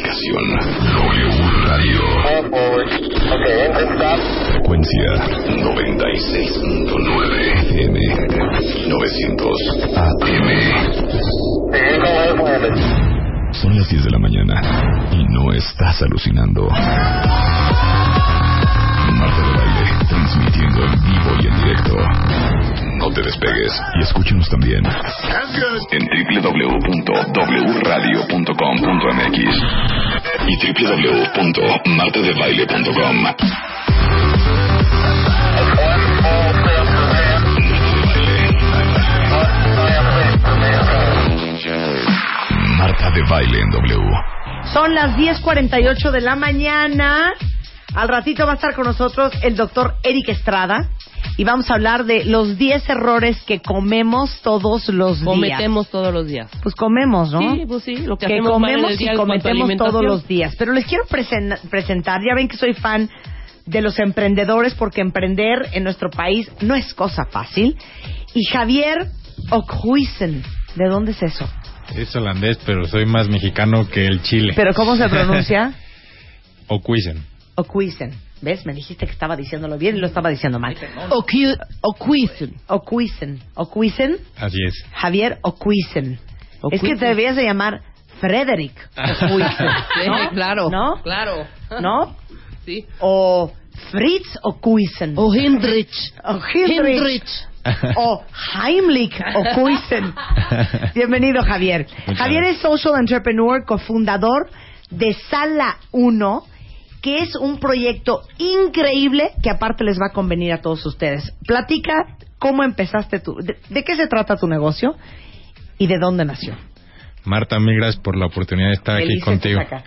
aplicación. W Radio. Frecuencia 96.9 FM 900 AM. Son las 10 de la mañana y no estás alucinando. Marta de Baile, transmitiendo en vivo y en directo. No te despegues y escúchanos también en www.wradio.com.mx y www.martadebaile.com. Marta de Baile en W. Son las 10.48 de la mañana. Al ratito va a estar con nosotros el doctor Eric Estrada y vamos a hablar de los 10 errores que comemos todos los días. Cometemos todos los días. Pues comemos, ¿no? Sí, pues sí, lo que, que hacemos mal en comemos el día y cometemos todos los días. Pero les quiero presen- presentar, ya ven que soy fan de los emprendedores porque emprender en nuestro país no es cosa fácil. Y Javier Okhuisen, ¿de dónde es eso? Es holandés, pero soy más mexicano que el chile. ¿Pero cómo se pronuncia? Ocuisen. Okhuisen. ¿Ves? Me dijiste que estaba diciéndolo bien y lo estaba diciendo mal. Ocu- Ocuisen. Okhuisen. Okhuisen. Así es. Javier Okhuisen. Es que te debías de llamar Frederick Okhuisen. Sí, ¿no? claro. ¿No? Claro. ¿No? Sí. O Fritz Okhuisen. O Hindrich. O Hindrich. o Heimlich Okhuisen. Bienvenido, Javier. Muchas Javier es social entrepreneur, cofundador de Sala 1, que es un proyecto increíble que aparte les va a convenir a todos ustedes. Platica cómo empezaste tú, de, de qué se trata tu negocio y de dónde nació. Marta, mil gracias por la oportunidad de estar aquí contigo. acá.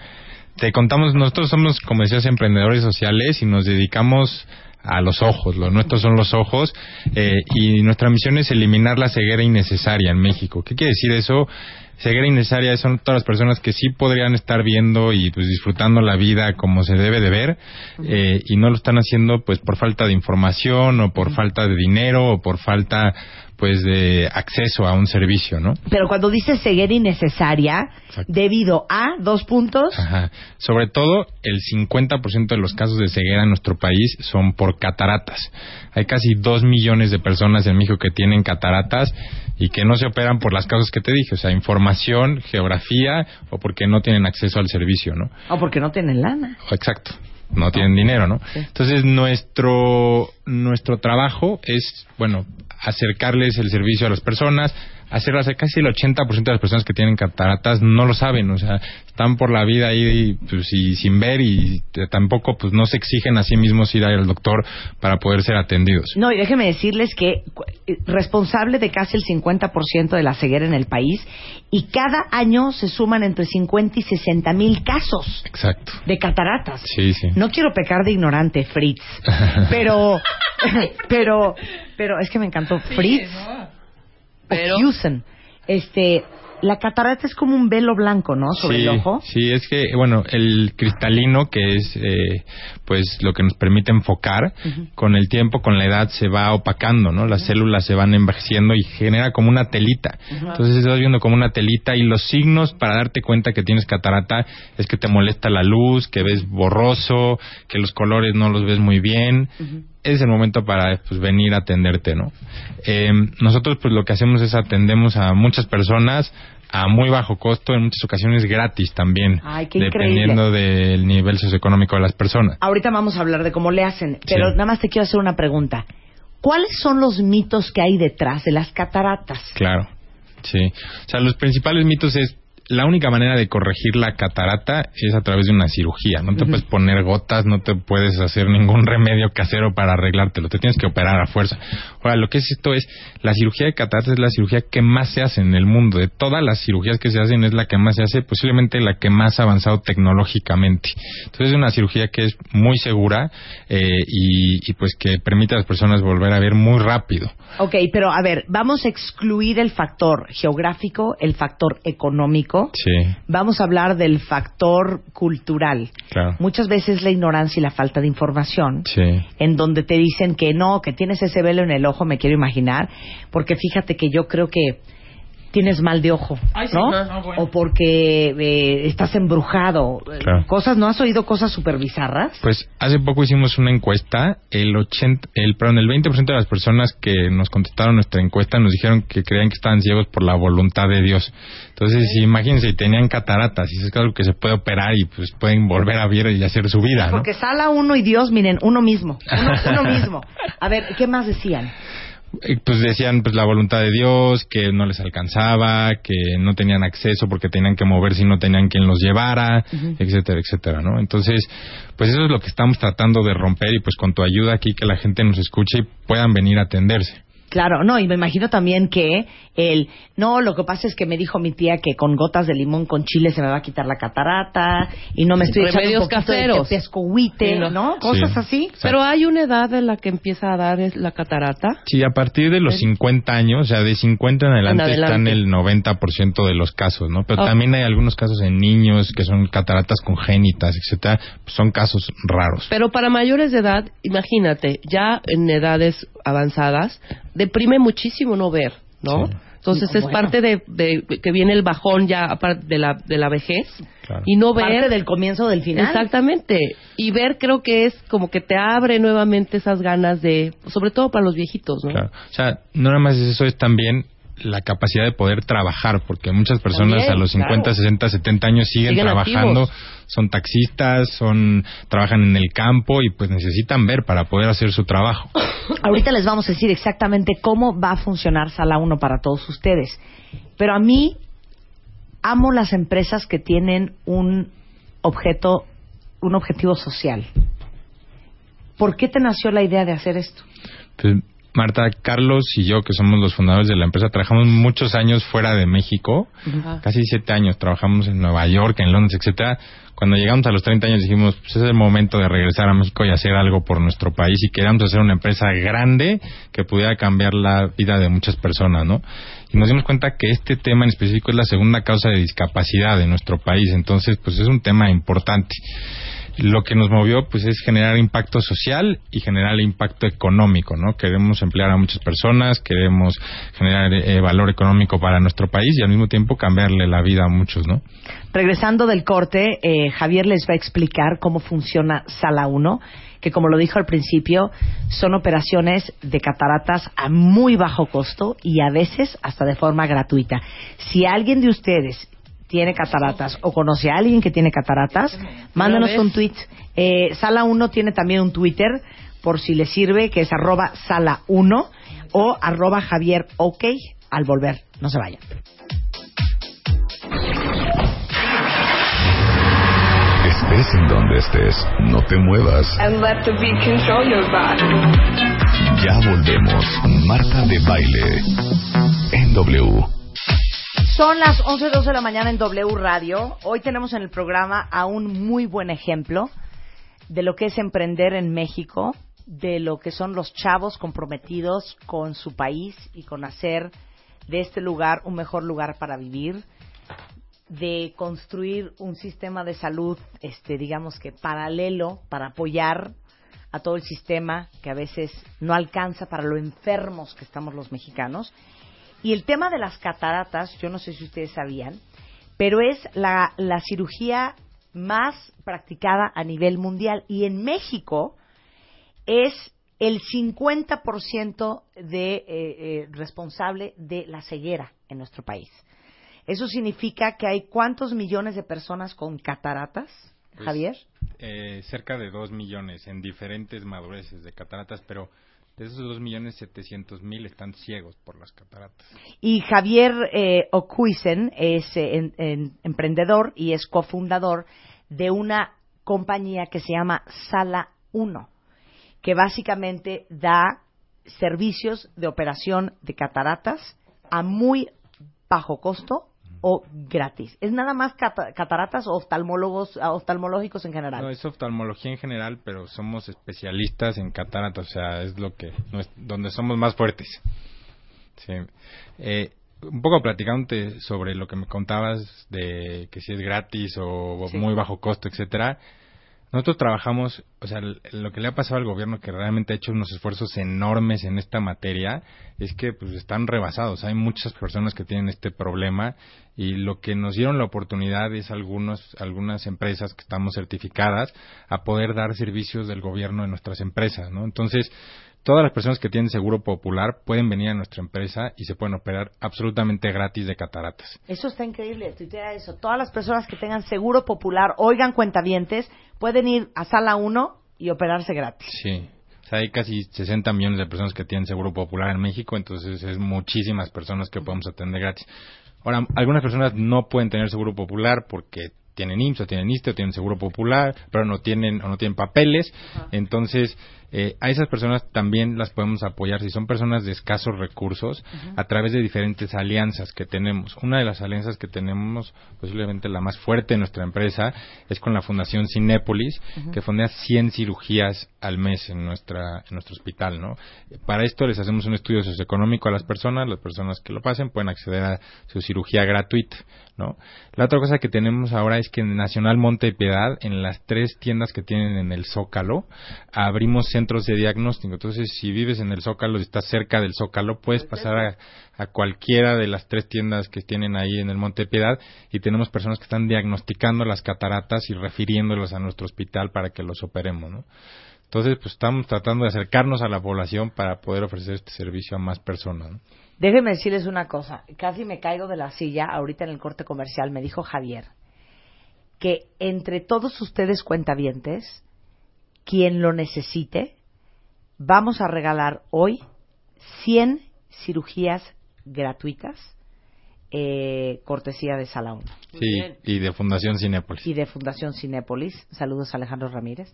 Te contamos, nosotros somos, como decías, emprendedores sociales y nos dedicamos a los ojos. Los nuestros son los ojos eh, y nuestra misión es eliminar la ceguera innecesaria en México. ¿Qué quiere decir eso? Ceguera innecesaria son todas las personas que sí podrían estar viendo y pues disfrutando la vida como se debe de ver eh, y no lo están haciendo pues por falta de información o por falta de dinero o por falta pues de acceso a un servicio, ¿no? Pero cuando dices ceguera innecesaria, Exacto. debido a dos puntos, Ajá. Sobre todo, el 50% de los casos de ceguera en nuestro país son por cataratas. Hay casi 2 millones de personas en México que tienen cataratas y que no se operan por las causas que te dije, o sea, información, geografía o porque no tienen acceso al servicio, ¿no? o porque no tienen lana. Exacto. No tienen dinero, ¿no? Entonces, nuestro, nuestro trabajo es, bueno, acercarles el servicio a las personas, hacerlas, casi el 80% de las personas que tienen cataratas no lo saben, o sea, están por la vida ahí pues, y sin ver y tampoco pues no se exigen a sí mismos ir al doctor para poder ser atendidos. No, y déjenme decirles que eh, responsable de casi el 50% de la ceguera en el país y cada año se suman entre 50 y 60 mil casos Exacto. de cataratas. Sí, sí. No quiero pecar de ignorante, Fritz, pero, pero, pero es que me encantó Fritz Pero- o Houston. Este, la catarata es como un velo blanco, ¿no? Sobre sí, el ojo. Sí, es que, bueno, el cristalino, que es eh, pues lo que nos permite enfocar, con el tiempo, con la edad, se va opacando, ¿no? Las células se van envejeciendo y genera como una telita. Entonces estás viendo como una telita y los signos para darte cuenta que tienes catarata es que te molesta la luz, que ves borroso, que los colores no los ves muy bien. Es el momento para pues, venir a atenderte, ¿no? Eh, nosotros pues lo que hacemos es atendemos a muchas personas a muy bajo costo, en muchas ocasiones gratis también, Ay, qué dependiendo del nivel socioeconómico de las personas. Ahorita vamos a hablar de cómo le hacen, pero Sí. nada más te quiero hacer una pregunta. ¿Cuáles son los mitos que hay detrás de las cataratas? Claro, sí. O sea, los principales mitos es la única manera de corregir la catarata es a través de una cirugía. No te puedes poner gotas, no te puedes hacer ningún remedio casero para arreglártelo. Te tienes que operar a fuerza. Ahora, lo que es esto es, la cirugía de catarata es la cirugía que más se hace en el mundo. De todas las cirugías que se hacen, es la que más se hace, posiblemente la que más ha avanzado tecnológicamente. Entonces, es una cirugía que es muy segura eh, y, y pues que permite a las personas volver a ver muy rápido. Ok, pero a ver, vamos a excluir el factor geográfico, el factor económico. Sí, Vamos a hablar del factor cultural. claro. Muchas veces la ignorancia y la falta de información. Sí. en donde te dicen que no, que tienes ese velo en el ojo, me quiero imaginar, porque fíjate que yo creo que tienes mal de ojo, Ay, sí. ¿no? Ah, bueno. O porque eh, estás embrujado. Claro. Cosas, ¿no has oído cosas súper bizarras? Pues hace poco hicimos una encuesta, el 80, el, perdón, el 20% de las personas que nos contestaron nuestra encuesta nos dijeron que creían que estaban ciegos por la voluntad de Dios. Entonces, imagínense, y tenían cataratas, y es algo que se puede operar y pues pueden volver a ver y hacer su vida, ¿no? Porque sala uno y Dios, miren, uno mismo, uno, uno mismo. A ver, ¿qué más decían? Pues decían pues la voluntad de Dios, que no les alcanzaba, que no tenían acceso porque tenían que moverse y no tenían quien los llevara, etcétera, etcétera, ¿no? Entonces, pues eso es lo que estamos tratando de romper y pues con tu ayuda aquí que la gente nos escuche y puedan venir a atenderse. Claro, no, y me imagino también que el, no, lo que pasa es que me dijo mi tía que con gotas de limón con chile se me va a quitar la catarata y no me estoy echando un caseros. de tepescohuite, Sí, ¿no? ¿no? Cosas Sí. así. Exacto. Pero hay una edad en la que empieza a dar la catarata. Sí, a partir de los 50 años, o sea, de 50 en adelante, En adelante. están el 90% de los casos, ¿no? Pero también hay algunos casos en niños que son cataratas congénitas, etcétera, pues son casos raros. Pero para mayores de edad, imagínate, ya en edades avanzadas, deprime muchísimo no ver, ¿no? Sí. Entonces es bueno. parte de, de que viene el bajón ya aparte de la, de la vejez Claro. y no ver Parte del comienzo del final. Exactamente. Y ver creo que es como que te abre nuevamente esas ganas de, sobre todo para los viejitos, ¿no? Claro. O sea, no nada más eso, es también la capacidad de poder trabajar, porque muchas personas También, a los 50, claro. 60, 70 años siguen, Siguen trabajando, activos. son taxistas, son trabajan en el campo y pues necesitan ver para poder hacer su trabajo. Ahorita les vamos a decir exactamente cómo va a funcionar Sala 1 para todos ustedes. Pero a mí amo las empresas que tienen un objeto, un objetivo social. ¿Por qué te nació la idea de hacer esto? Pues, Marta, Carlos y yo, que somos los fundadores de la empresa, trabajamos muchos años fuera de México, casi siete años, trabajamos en Nueva York, en Londres, etcétera. Cuando llegamos a los 30 años dijimos, pues es el momento de regresar a México y hacer algo por nuestro país y queríamos hacer una empresa grande que pudiera cambiar la vida de muchas personas, ¿no? Y nos dimos cuenta que este tema en específico es la segunda causa de discapacidad en nuestro país, entonces pues es un tema importante lo que nos movió pues es generar impacto social y generar impacto económico, ¿no? Queremos emplear a muchas personas, queremos generar eh, valor económico para nuestro país y al mismo tiempo cambiarle la vida a muchos, ¿no? Regresando del corte, eh, Javier les va a explicar cómo funciona Sala 1, que como lo dijo al principio, son operaciones de cataratas a muy bajo costo y a veces hasta de forma gratuita. Si alguien de ustedes tiene cataratas o conoce a alguien que tiene cataratas, mándanos un tweet. Eh, Sala 1 tiene también un Twitter, por si les sirve, que es arroba Sala 1 o arroba Javier OK. Al volver, no se vayan. Estés en donde estés, no te muevas. and let the beat control your body. Ya volvemos. Marta de Baile. En W. Son las 11.12 de la mañana en W Radio. Hoy tenemos en el programa a un muy buen ejemplo de lo que es emprender en México, de lo que son los chavos comprometidos con su país y con hacer de este lugar un mejor lugar para vivir, de construir un sistema de salud, este, digamos que paralelo para apoyar a todo el sistema que a veces no alcanza para lo enfermos que estamos los mexicanos. Y el tema de las cataratas, yo no sé si ustedes sabían, pero es la, la cirugía más practicada a nivel mundial. Y en México es el 50% de, eh, eh, responsable de la ceguera en nuestro país. Eso significa que hay cuántos millones de personas con cataratas, Pues, Javier. Eh, cerca de 2 millones en diferentes madureces de cataratas, pero de esos 2 millones 700 mil están ciegos por las cataratas. Y Javier eh, Ocuisen es eh, en- en- emprendedor y es cofundador de una compañía que se llama Sala 1, que básicamente da servicios de operación de cataratas a muy bajo costo o gratis. ¿Es nada más cata- cataratas o oftalmólogos, oftalmológicos en general? No, es oftalmología en general, pero somos especialistas en cataratas, o sea, es lo que donde somos más fuertes. Sí. Eh, un poco platicándote sobre lo que me contabas de que si es gratis o Sí. muy bajo costo, etcétera. Nosotros trabajamos, o sea, lo que le ha pasado al gobierno que realmente ha hecho unos esfuerzos enormes en esta materia es que pues están rebasados. Hay muchas personas que tienen este problema y lo que nos dieron la oportunidad es algunos, algunas empresas que estamos certificadas a poder dar servicios del gobierno en nuestras empresas, ¿no? Entonces, todas las personas que tienen seguro popular pueden venir a nuestra empresa y se pueden operar absolutamente gratis de cataratas. Eso está increíble, tuitea eso. Todas las personas que tengan seguro popular, oigan cuentavientes, pueden ir a sala 1 y operarse gratis. Sí. O sea, hay casi 60 millones de personas que tienen seguro popular en México, entonces es muchísimas personas que podemos atender gratis. Ahora, algunas personas no pueden tener seguro popular porque tienen IMSS o tienen ISTE o tienen seguro popular, pero no tienen o no tienen papeles. Entonces, eh, a esas personas también las podemos apoyar si son personas de escasos recursos a través de diferentes alianzas que tenemos. Una de las alianzas que tenemos, posiblemente la más fuerte en nuestra empresa, es con la Fundación Cinépolis, que fondea 100 cirugías al mes en nuestra en nuestro hospital, ¿no? Para esto les hacemos un estudio socioeconómico a las personas, las personas que lo pasen pueden acceder a su cirugía gratuita, ¿no? La otra cosa que tenemos ahora es que en Nacional Monte de Piedad, en las tres tiendas que tienen en el Zócalo, abrimos centros de diagnóstico. Entonces, si vives en el Zócalo y estás cerca del Zócalo, puedes pasar a, a cualquiera de las tres tiendas que tienen ahí en el Monte Piedad y tenemos personas que están diagnosticando las cataratas y refiriéndolas a nuestro hospital para que los operemos, ¿no? Entonces, pues estamos tratando de acercarnos a la población para poder ofrecer este servicio a más personas. ¿no? Déjenme decirles una cosa, casi me caigo de la silla ahorita en el corte comercial, me dijo Javier, que entre todos ustedes cuentavientes, quien lo necesite, vamos a regalar hoy 100 cirugías gratuitas, eh, cortesía de Sala 1 Sí, y de Fundación Cinépolis. y de Fundación Cinépolis. Saludos Alejandro Ramírez.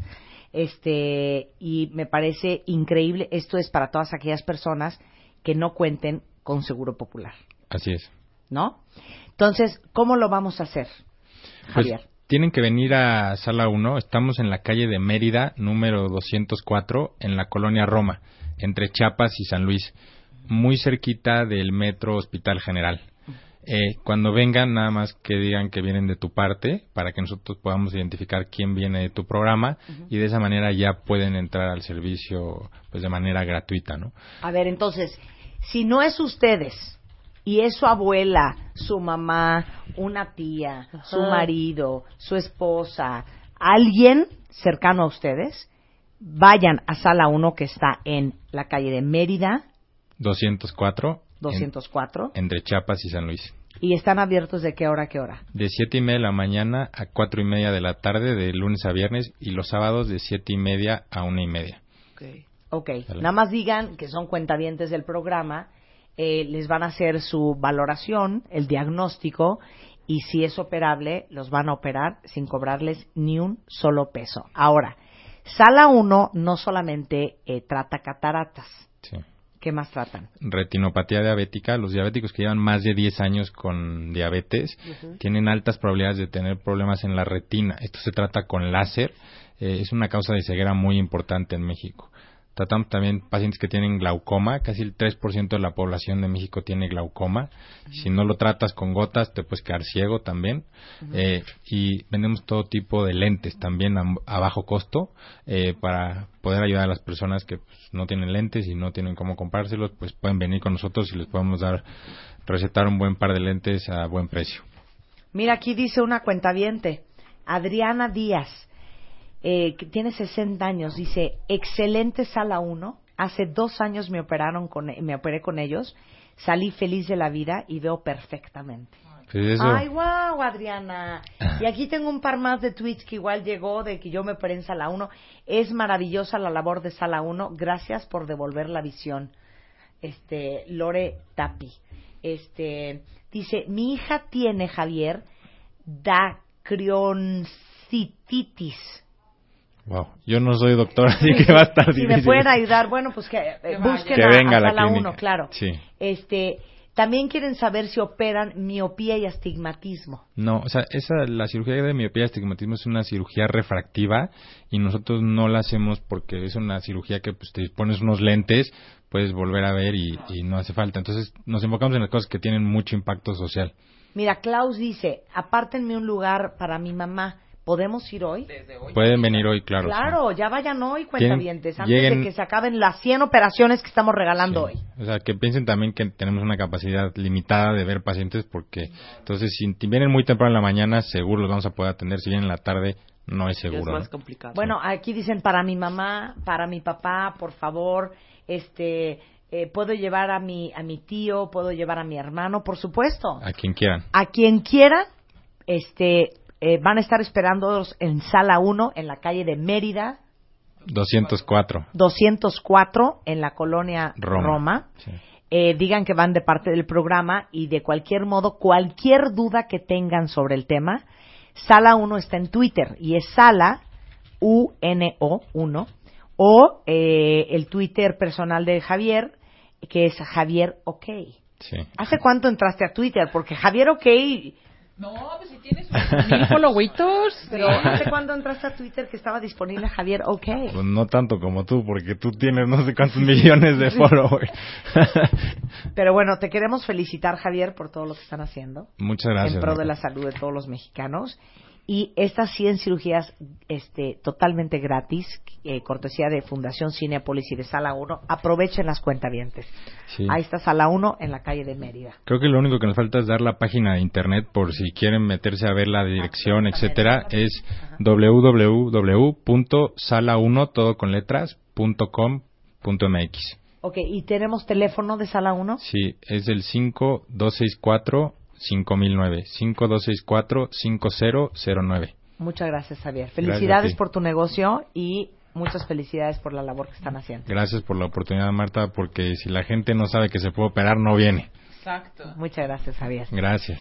Este, y me parece increíble, esto es para todas aquellas personas que no cuenten con seguro popular, Así es. ¿no? Entonces, ¿cómo lo vamos a hacer, Pues, Javier? Tienen que venir a Sala 1. Estamos en la calle de Mérida, número 204, en la colonia Roma, entre Chiapas y San Luis, muy cerquita del Metro Hospital General. Eh, cuando vengan, nada más que digan que vienen de tu parte, para que nosotros podamos identificar quién viene de tu programa y de esa manera ya pueden entrar al servicio pues de manera gratuita, ¿no? A ver, entonces, si no es ustedes y es su abuela, su mamá, una tía, su marido, su esposa, alguien cercano a ustedes, vayan a Sala 1 que está en la calle de Mérida, 204 en- 204, entre Chiapas y San Luis. y están abiertos de qué hora a qué hora. De siete y media de la mañana a cuatro y media de la tarde, de lunes a viernes, y los sábados de siete y media a una y media. Ok, Vale. nada más digan que son cuentavientes del programa, eh, les van a hacer su valoración, el diagnóstico, y si es operable, los van a operar sin cobrarles ni un solo peso. Ahora, Sala 1 no solamente eh, trata cataratas, Sí. ¿qué más tratan? Retinopatía diabética, los diabéticos que llevan más de 10 años con diabetes tienen altas probabilidades de tener problemas en la retina. Esto se trata con láser, eh, es una causa de ceguera muy importante en México. Tratamos también pacientes que tienen glaucoma, casi el 3% de la población de México tiene glaucoma. Si no lo tratas con gotas, te puedes quedar ciego también. Eh, y vendemos todo tipo de lentes también a, a bajo costo eh, para poder ayudar a las personas que pues, no tienen lentes y no tienen cómo comprárselos, pues pueden venir con nosotros y les podemos dar, recetar un buen par de lentes a buen precio. Mira, aquí dice una cuentaviente, Adriana Díaz, eh, que tiene 60 años, dice, excelente sala 1, hace dos años me operaron con, me operé con ellos, salí feliz de la vida y veo perfectamente. Eso, Ay, wow, Adriana. Y aquí tengo un par más de tweets que igual llegó de que yo me operé en sala 1. Es maravillosa la labor de sala 1. Gracias por devolver la visión. Este, Lore Tapi. Este, dice, mi hija tiene, Javier, dacrioncititis. Wow. Yo no soy doctor, así que va a estar Si difícil. me pueden ayudar, bueno, pues que eh, busquen Que a, venga a a la clínica. 1, claro. Sí. Este, también quieren saber si operan miopía y astigmatismo. No, o sea, esa, la cirugía de miopía y astigmatismo es una cirugía refractiva y nosotros no la hacemos porque es una cirugía que pues, te pones unos lentes, puedes volver a ver y, y no hace falta. Entonces nos enfocamos en las cosas que tienen mucho impacto social. Mira, Klaus dice, apártenme un lugar para mi mamá ¿podemos ir hoy? Pueden venir hoy, claro. sí. Claro, ya vayan hoy, cuentavientes, antes lleguen- de que se acaben las 100 operaciones que estamos regalando Sí. hoy. O sea, que piensen también que tenemos una capacidad limitada de ver pacientes porque entonces si vienen muy temprano en la mañana seguro los vamos a poder atender, si vienen en la tarde no es Ya es seguro. más ¿no? complicado. Bueno, aquí dicen para mi mamá, para mi papá, por favor, este, eh, puedo llevar a mi a mi tío, puedo llevar a mi hermano, por supuesto. A quien quieran. A quien quiera, este, eh, van a estar esperándolos en sala 1 en la calle de Mérida, 204. 204 en la colonia Roma. Roma. Sí. Eh, digan que van de parte del programa y de cualquier modo, cualquier duda que tengan sobre el tema, Sala 1 está en Twitter y es Sala UNO 1 o eh, el Twitter personal de Javier que es Javier OK. Sí. ¿Hace cuánto entraste a Twitter? Porque Javier OK, No, pues si tienes mil followitos. pero ¿hace cuándo entraste a Twitter que estaba disponible Javier OK? Pues no tanto como tú, porque tú tienes no sé cuántos millones de followers. Pero bueno, te queremos felicitar Javier por todo lo que están haciendo. Muchas gracias. en pro de la salud de todos los mexicanos. Y estas 100 cirugías este, totalmente gratis, eh, cortesía de Fundación Cinepolis y de Sala 1, aprovechen las cuentavientes. Sí. Ahí está Sala 1 en la calle de Mérida. Creo que lo único que nos falta es dar la página de internet por si quieren meterse a ver la dirección, etcétera, es www.sala1 todo con letras punto com punto mx. Ok, ¿y tenemos teléfono de Sala 1? Sí, es el 5264 5009 5264 5009. Muchas gracias, Javier. Felicidades por tu negocio y muchas felicidades por la labor que están haciendo. Gracias por la oportunidad, Marta, porque si la gente no sabe que se puede operar, no viene. Exacto. Muchas gracias, Javier. Gracias.